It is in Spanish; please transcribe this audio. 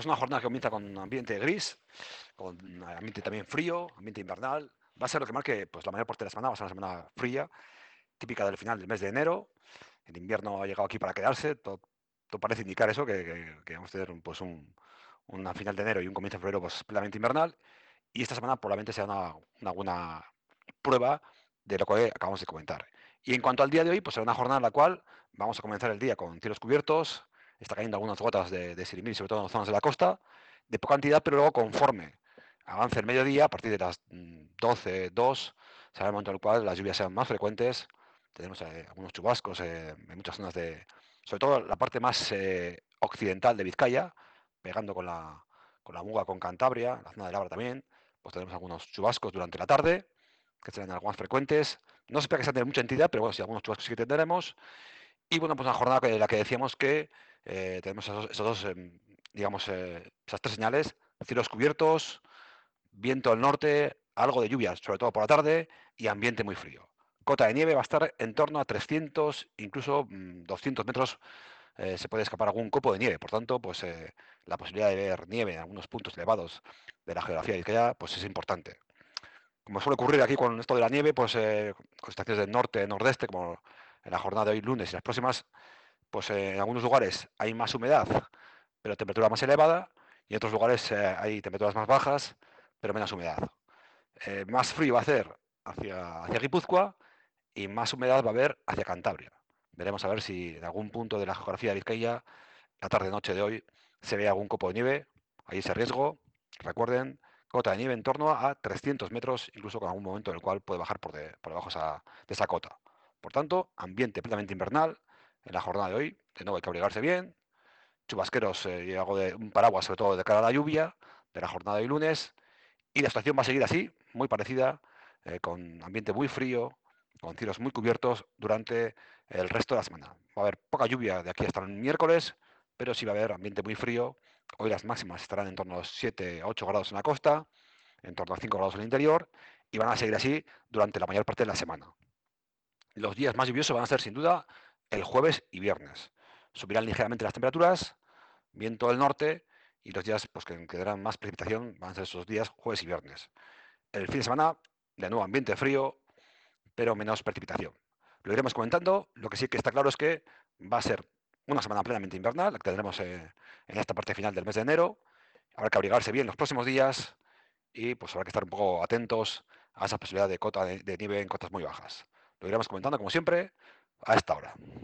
pues una jornada que comienza con ambiente gris, con ambiente también frío, ambiente invernal. Va a ser lo que marque pues, la mayor parte de la semana, va a ser una semana fría, típica del final del mes de enero. El invierno ha llegado aquí para quedarse, todo, parece indicar eso, que, vamos a tener pues, un, una final de enero y un comienzo de febrero pues, plenamente invernal. Y esta semana probablemente sea una, una buena prueba de lo que acabamos de comentar. Y en cuanto al día de hoy, pues será una jornada en la cual vamos a comenzar el día con cielos cubiertos, está cayendo algunas gotas de, de sirimir, sobre todo en zonas de la costa, de poca cantidad, pero luego conforme avance el mediodía, a partir de las 12, mm, 2, será el momento en el cual las lluvias sean más frecuentes, tenemos eh, algunos chubascos eh, en muchas zonas de, sobre todo la parte más eh, occidental de Vizcaya, pegando con la, con la Muga, con Cantabria, la zona de Labra también, pues tenemos algunos chubascos durante la tarde, que serán algunas frecuentes. No se espera que sean de mucha entidad, pero bueno, sí, algunos chubascos sí que tendremos. Y bueno, pues una jornada en la que decíamos que eh, tenemos esos, dos, em, digamos, eh, esas tres señales, cielos cubiertos, viento del norte, algo de lluvia, sobre todo por la tarde, y ambiente muy frío. Cota de nieve va a estar en torno a 300, incluso 200 mm, metros eh, se puede escapar algún copo de nieve. Por tanto, pues la posibilidad de ver nieve en algunos puntos elevados de la geografía de Ikea, pues es importante. Como suele ocurrir aquí con esto de la nieve, pues con estaciones del norte, nordeste, como en la jornada de hoy lunes y las próximas, pues eh, en algunos lugares hay más humedad, pero temperatura más elevada, y en otros lugares eh, hay temperaturas más bajas, pero menos humedad. Eh, más frío va a ser hacia, hacia Guipúzcoa y más humedad va a haber hacia Cantabria. Veremos a ver si en algún punto de la geografía de Vizcaya, la tarde-noche de hoy, se ve algún copo de nieve. Hay ese riesgo. Recuerden, cota de nieve en torno a 300 metros, incluso con algún momento en el cual puede bajar por debajo de esa cota. Por tanto, ambiente plenamente invernal en la jornada de hoy. De nuevo hay que abrigarse bien. Chubasqueros eh, y algo de un paraguas, sobre todo de cara a la lluvia, de la jornada de lunes. Y la situación va a seguir así, muy parecida, eh, con ambiente muy frío, con cielos muy cubiertos durante el resto de la semana. Va a haber poca lluvia de aquí hasta el miércoles, pero sí va a haber ambiente muy frío. Hoy las máximas estarán en torno a 7 a 8 grados en la costa, en torno a 5 grados en el interior, y van a seguir así durante la mayor parte de la semana. Los días más lluviosos van a ser sin duda el jueves y viernes. Subirán ligeramente las temperaturas, viento del norte y los días pues, que quedarán más precipitación van a ser esos días jueves y viernes. El fin de semana, de nuevo ambiente frío, pero menos precipitación. Lo iremos comentando. Lo que sí que está claro es que va a ser una semana plenamente invernal, la que tendremos eh, en esta parte final del mes de enero. Habrá que abrigarse bien los próximos días y pues habrá que estar un poco atentos a esa posibilidad de cota de nieve en cotas muy bajas. Lo iremos comentando, como siempre, a esta hora.